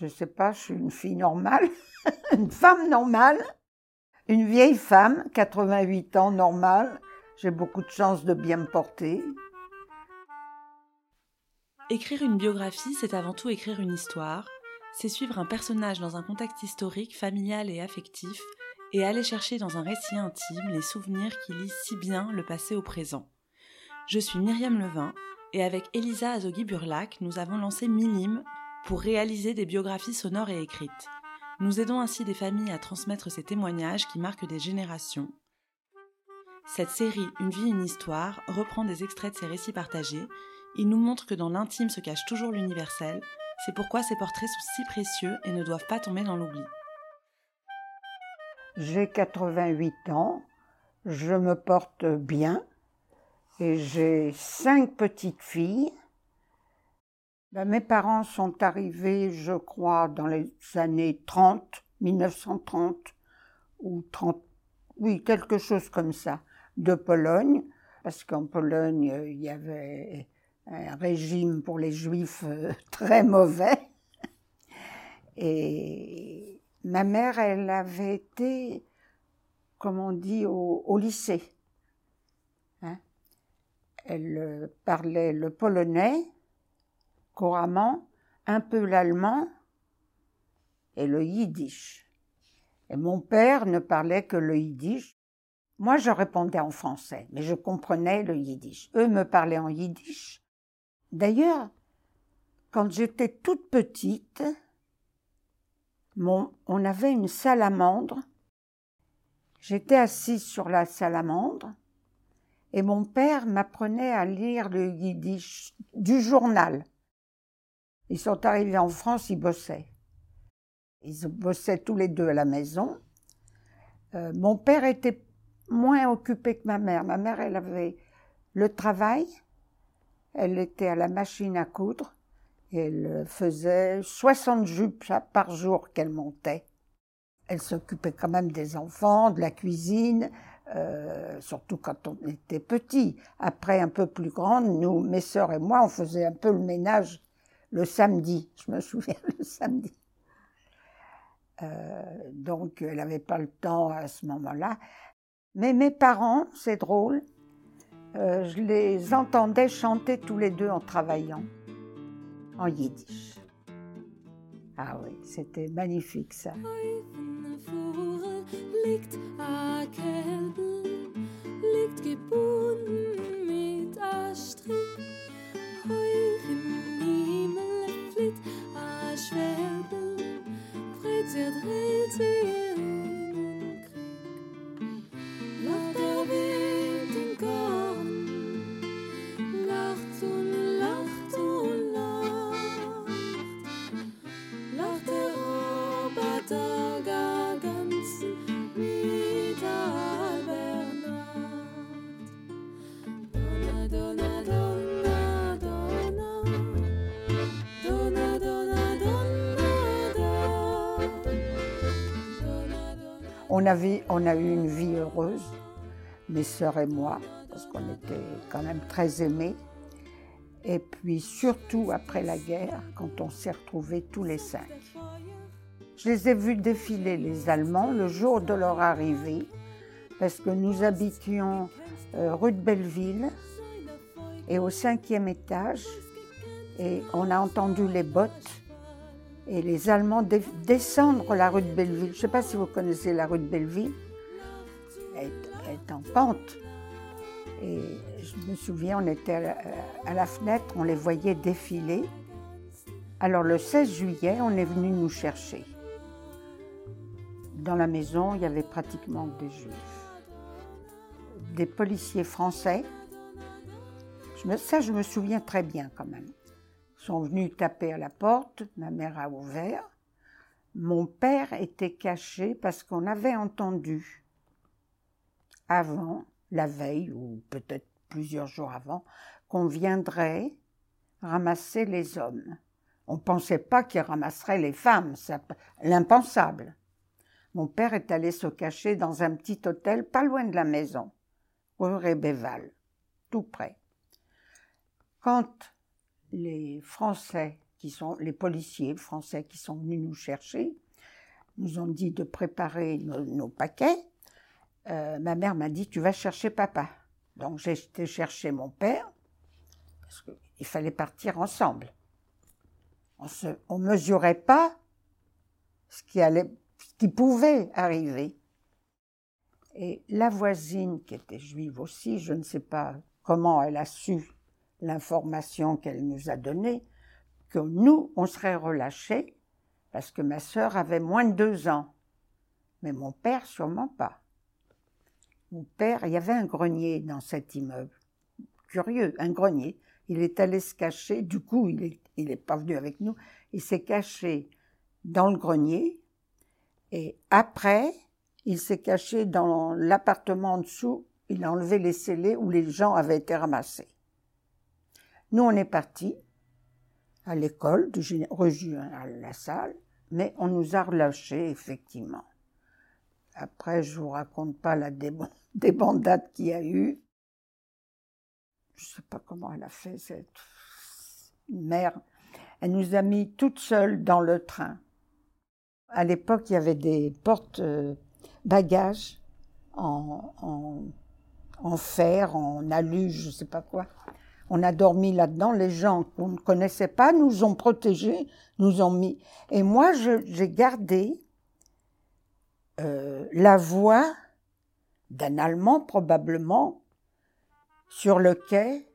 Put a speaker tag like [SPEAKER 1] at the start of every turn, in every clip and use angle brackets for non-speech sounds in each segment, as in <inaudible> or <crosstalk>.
[SPEAKER 1] Je sais pas, je suis une fille normale, <laughs> une femme normale, une vieille femme, 88 ans, normale. J'ai beaucoup de chance de bien me porter.
[SPEAKER 2] Écrire une biographie, c'est avant tout écrire une histoire, c'est suivre un personnage dans un contexte historique, familial et affectif, et aller chercher dans un récit intime les souvenirs qui lisent si bien le passé au présent. Je suis Myriam Levin, et avec Elisa Azogui-Burlac, nous avons lancé Milim pour réaliser des biographies sonores et écrites. Nous aidons ainsi des familles à transmettre ces témoignages qui marquent des générations. Cette série Une vie, une histoire reprend des extraits de ces récits partagés il nous montre que dans l'intime se cache toujours l'universel, c'est pourquoi ces portraits sont si précieux et ne doivent pas tomber dans l'oubli.
[SPEAKER 1] J'ai 88 ans, je me porte bien et j'ai cinq petites filles. Ben, mes parents sont arrivés, je crois, dans les années 30, 1930 ou 30, oui, quelque chose comme ça, de Pologne, parce qu'en Pologne, il y avait un régime pour les juifs euh, <laughs> très mauvais. Et ma mère, elle avait été, comme on dit, au, lycée. Hein. Elle euh, parlait le polonais couramment, un peu l'allemand et le yiddish. Et mon père ne parlait que le yiddish. Moi, je répondais en français, mais je comprenais le yiddish. Eux me parlaient en yiddish D'ailleurs, quand j'étais toute petite, on avait une salamandre. J'étais assise sur la salamandre et mon père m'apprenait à lire le yiddish du journal. Ils sont arrivés en France, ils bossaient. Ils bossaient tous les deux à la maison. Euh, mon père était moins occupé que ma mère. Ma mère, elle avait le travail elle était à la machine à coudre et elle faisait 60 jupes par jour qu'elle montait. Elle s'occupait quand même des enfants, de la cuisine, euh, surtout quand on était petit. Après, un peu plus grande, nous, mes sœurs et moi, on faisait un peu le ménage le samedi. Je me souviens <laughs> le samedi. Euh, donc, elle n'avait pas le temps à ce moment-là. Mais mes parents, c'est drôle, euh, je les entendais chanter tous les deux en travaillant en yiddish. Ah oui, c'était magnifique ça. On, a eu une vie heureuse, mes sœurs et moi, parce qu'on était quand même très aimés. Et puis surtout après la guerre, quand on s'est retrouvés tous les cinq. Je les ai vus défiler, les Allemands, le jour de leur arrivée, parce que nous habitions euh, rue de Belleville et au cinquième étage, et on a entendu les bottes et les Allemands descendre la rue de Belleville. Je ne sais pas si vous connaissez la rue de Belleville. Elle est, en pente. Et je me souviens, on était à la, fenêtre, on les voyait défiler. Alors le 16 juillet, on est venu nous chercher. Dans la maison, il y avait pratiquement des juifs. Des policiers français. ça, je me souviens très bien quand même sont venus taper à la porte, ma mère a ouvert. Mon père était caché parce qu'on avait entendu avant, la veille, ou peut-être plusieurs jours avant, qu'on viendrait ramasser les hommes. On ne pensait pas qu'ils ramasseraient les femmes, l'impensable. Mon père est allé se cacher dans un petit hôtel pas loin de la maison, rue tout près. Quand les Français qui sont les policiers français qui sont venus nous chercher, nous ont dit de préparer nos, paquets. Euh, ma mère m'a dit, tu vas chercher papa. Donc j'ai été chercher mon père, parce qu'il fallait partir ensemble. On ne mesurait pas ce qui, allait, ce qui pouvait arriver. Et la voisine, qui était juive aussi, je ne sais pas comment elle a su l'information qu'elle nous a donnée, que nous, on serait relâchés, parce que ma sœur avait moins de deux ans. Mais mon père, sûrement pas. Mon père, il y avait un grenier dans cet immeuble. Curieux, un grenier. Il est allé se cacher, du coup, il n'est il est pas venu avec nous, il s'est caché dans le grenier, et après, il s'est caché dans l'appartement en dessous, il a enlevé les scellés où les gens avaient été ramassés. Nous, on est partis à l'école, rue à la salle, mais on nous a relâchés, effectivement. Après, je vous raconte pas la <laughs> débandade qu'il y a eu. Je sais pas comment elle a fait, cette mère. Elle nous a mis toutes seules dans le train. À l'époque, il y avait des portes euh, bagages en, en, fer, en alu, je ne sais pas quoi. On a dormi là-dedans. Les gens qu'on ne connaissait pas nous ont protégés, nous ont mis. Et moi, j'ai gardé euh, la voix d'un Allemand probablement sur le quai.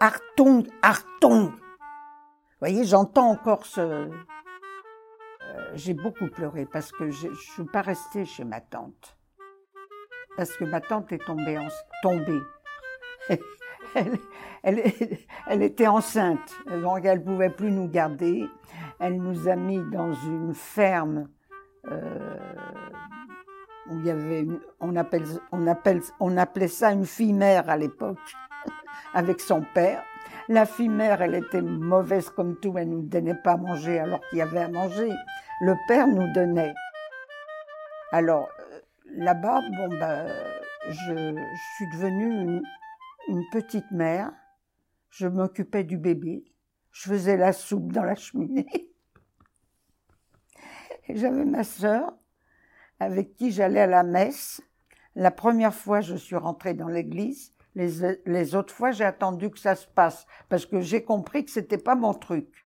[SPEAKER 1] Artung, Artung. Vous voyez, j'entends encore ce, j'ai beaucoup pleuré parce que je ne suis pas restée chez ma tante. Parce que ma tante est tombée. En, tombée. <laughs> Elle, était enceinte, donc elle ne pouvait plus nous garder. Elle nous a mis dans une ferme euh, où il y avait, on, appelait ça une fille-mère à l'époque, <laughs> avec son père. La fille-mère, elle était mauvaise comme tout, elle ne nous donnait pas à manger alors qu'il y avait à manger le père nous donnait. Alors, euh, là-bas, bon, ben, je, suis devenue une, petite mère. Je m'occupais du bébé. Je faisais la soupe dans la cheminée. <laughs> J'avais ma sœur avec qui j'allais à la messe. La première fois, je suis rentrée dans l'église. Les, les autres fois, j'ai attendu que ça se passe parce que j'ai compris que c'était pas mon truc.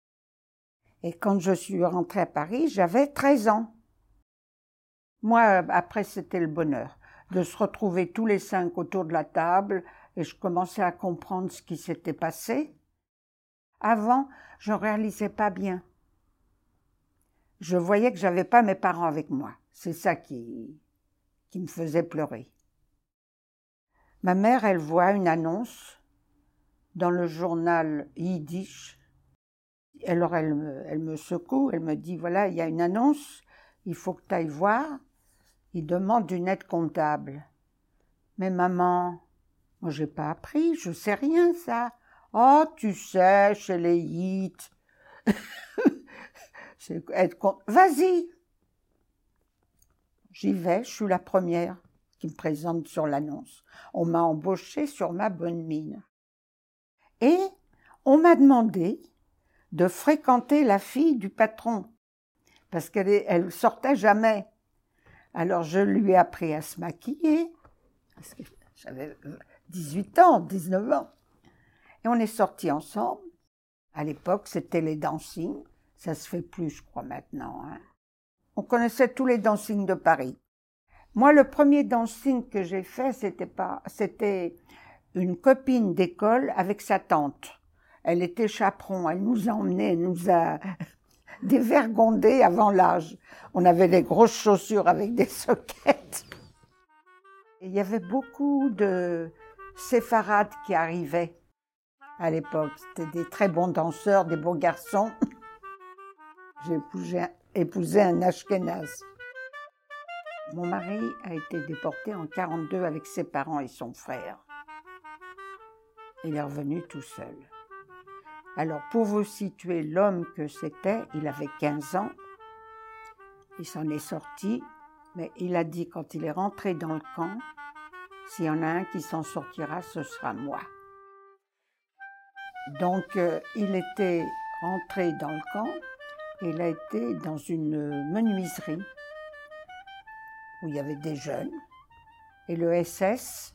[SPEAKER 1] Et quand je suis rentrée à Paris, j'avais 13 ans. Moi, après, c'était le bonheur de se retrouver tous les cinq autour de la table et je commençais à comprendre ce qui s'était passé. Avant, je ne réalisais pas bien. Je voyais que j'avais pas mes parents avec moi. C'est ça qui, qui me faisait pleurer. Ma mère, elle voit une annonce dans le journal Yiddish alors elle elle me secoue, elle me dit voilà, il y a une annonce, il faut que tu ailles voir. Il demande une aide comptable. Mais maman, moi j'ai pas appris, je sais rien ça. Oh, tu sais, chez les hits. <laughs> Vas-y. J'y vais, je suis la première qui me présente sur l'annonce. On m'a embauchée sur ma bonne mine. Et on m'a demandé de fréquenter la fille du patron, parce qu'elle elle sortait jamais. Alors je lui ai appris à se maquiller, parce que j'avais 18 ans, 19 ans. Et on est sortis ensemble. À l'époque, c'était les dancings. Ça se fait plus, je crois, maintenant. Hein. On connaissait tous les dancings de Paris. Moi, le premier dancing que j'ai fait, c'était pas, c'était une copine d'école avec sa tante. Elle était chaperon, elle nous a emmenés, nous a <laughs> dévergondés avant l'âge. On avait des grosses chaussures avec des <laughs> soquettes. il y avait beaucoup de séfarades qui arrivaient à l'époque. C'était des très bons danseurs, des beaux garçons. <laughs> J'ai épousé, un Ashkenaz. Mon mari a été déporté en 42 avec ses parents et son frère. Il est revenu tout seul. Alors, pour vous situer l'homme que c'était, il avait 15 ans. Il s'en est sorti, mais il a dit quand il est rentré dans le camp, s'il y en a un qui s'en sortira, ce sera moi. Donc, euh, il était rentré dans le camp. Il a été dans une menuiserie où il y avait des jeunes. Et le SS,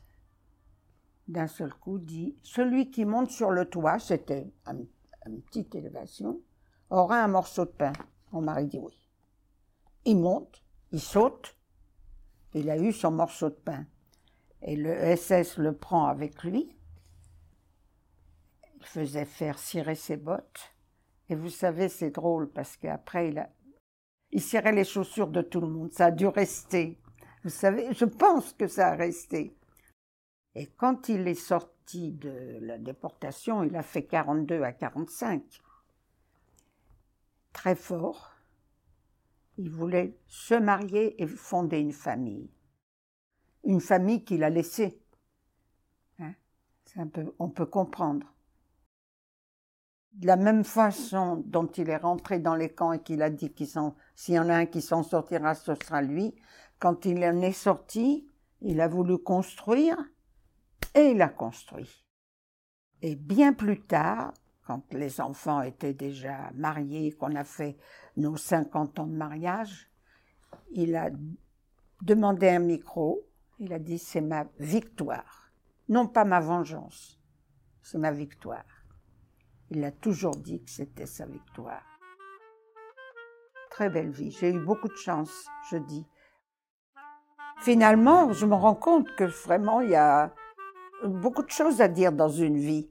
[SPEAKER 1] d'un seul coup, dit Celui qui monte sur le toit, c'était une petite élévation, aura un morceau de pain. Mon mari dit oui. Il monte, il saute, il a eu son morceau de pain. Et le SS le prend avec lui. Il faisait faire cirer ses bottes. Et vous savez, c'est drôle parce qu'après, il, a... il cirait les chaussures de tout le monde. Ça a dû rester. Vous savez, je pense que ça a resté. Et quand il est sorti de la déportation, il a fait 42 à 45. Très fort. Il voulait se marier et fonder une famille. Une famille qu'il a laissée. Hein? On peut comprendre de la même façon dont il est rentré dans les camps et qu'il a dit qu'il s'il y en a un qui s'en sortira, ce sera lui, quand il en est sorti, il a voulu construire et il a construit. Et bien plus tard, quand les enfants étaient déjà mariés, qu'on a fait nos 50 ans de mariage, il a demandé un micro, il a dit c'est ma victoire, non pas ma vengeance, c'est ma victoire. Il a toujours dit que c'était sa victoire. Très belle vie. J'ai eu beaucoup de chance, je dis. Finalement, je me rends compte que vraiment, il y a beaucoup de choses à dire dans une vie.